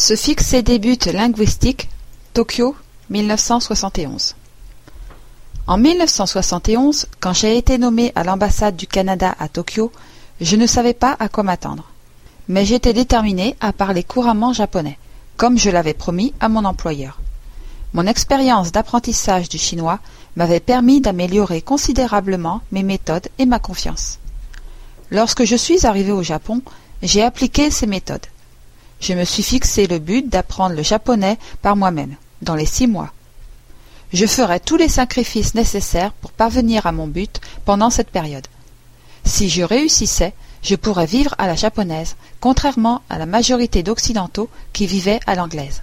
Se fixer des buts linguistiques, Tokyo, 1971. En 1971, quand j'ai été nommé à l'ambassade du Canada à Tokyo, je ne savais pas à quoi m'attendre. Mais j'étais déterminé à parler couramment japonais, comme je l'avais promis à mon employeur. Mon expérience d'apprentissage du chinois m'avait permis d'améliorer considérablement mes méthodes et ma confiance. Lorsque je suis arrivé au Japon, j'ai appliqué ces méthodes. Je me suis fixé le but d'apprendre le japonais par moi-même, dans les six mois. Je ferai tous les sacrifices nécessaires pour parvenir à mon but pendant cette période. Si je réussissais, je pourrais vivre à la japonaise, contrairement à la majorité d'Occidentaux qui vivaient à l'anglaise.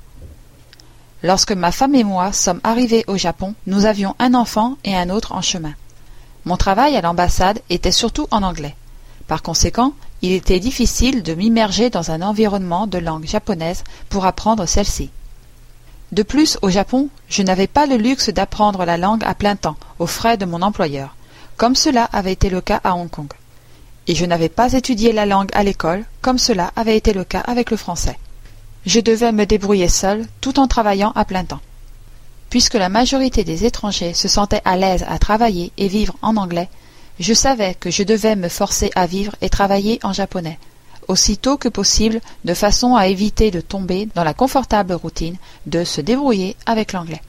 Lorsque ma femme et moi sommes arrivés au Japon, nous avions un enfant et un autre en chemin. Mon travail à l'ambassade était surtout en anglais. Par conséquent, il était difficile de m'immerger dans un environnement de langue japonaise pour apprendre celle-ci. De plus, au Japon, je n'avais pas le luxe d'apprendre la langue à plein temps, aux frais de mon employeur, comme cela avait été le cas à Hong Kong. Et je n'avais pas étudié la langue à l'école, comme cela avait été le cas avec le français. Je devais me débrouiller seul, tout en travaillant à plein temps. Puisque la majorité des étrangers se sentaient à l'aise à travailler et vivre en anglais, je savais que je devais me forcer à vivre et travailler en japonais, aussitôt que possible, de façon à éviter de tomber dans la confortable routine de se débrouiller avec l'anglais.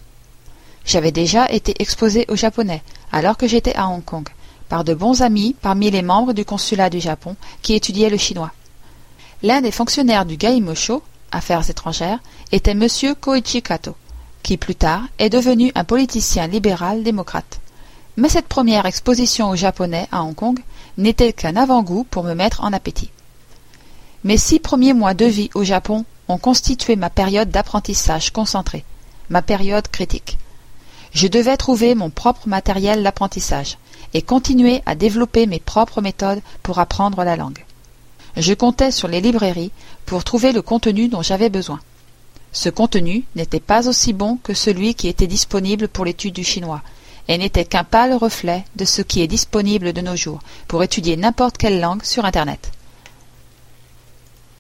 J'avais déjà été exposé au japonais, alors que j'étais à Hong Kong, par de bons amis parmi les membres du consulat du Japon qui étudiaient le chinois. L'un des fonctionnaires du Gaimosho, Affaires étrangères, était M. Koichi Kato, qui plus tard est devenu un politicien libéral démocrate. Mais cette première exposition aux Japonais à Hong Kong n'était qu'un avant-goût pour me mettre en appétit. Mes six premiers mois de vie au Japon ont constitué ma période d'apprentissage concentré, ma période critique. Je devais trouver mon propre matériel d'apprentissage et continuer à développer mes propres méthodes pour apprendre la langue. Je comptais sur les librairies pour trouver le contenu dont j'avais besoin. Ce contenu n'était pas aussi bon que celui qui était disponible pour l'étude du chinois, et n'était qu'un pâle reflet de ce qui est disponible de nos jours pour étudier n'importe quelle langue sur Internet.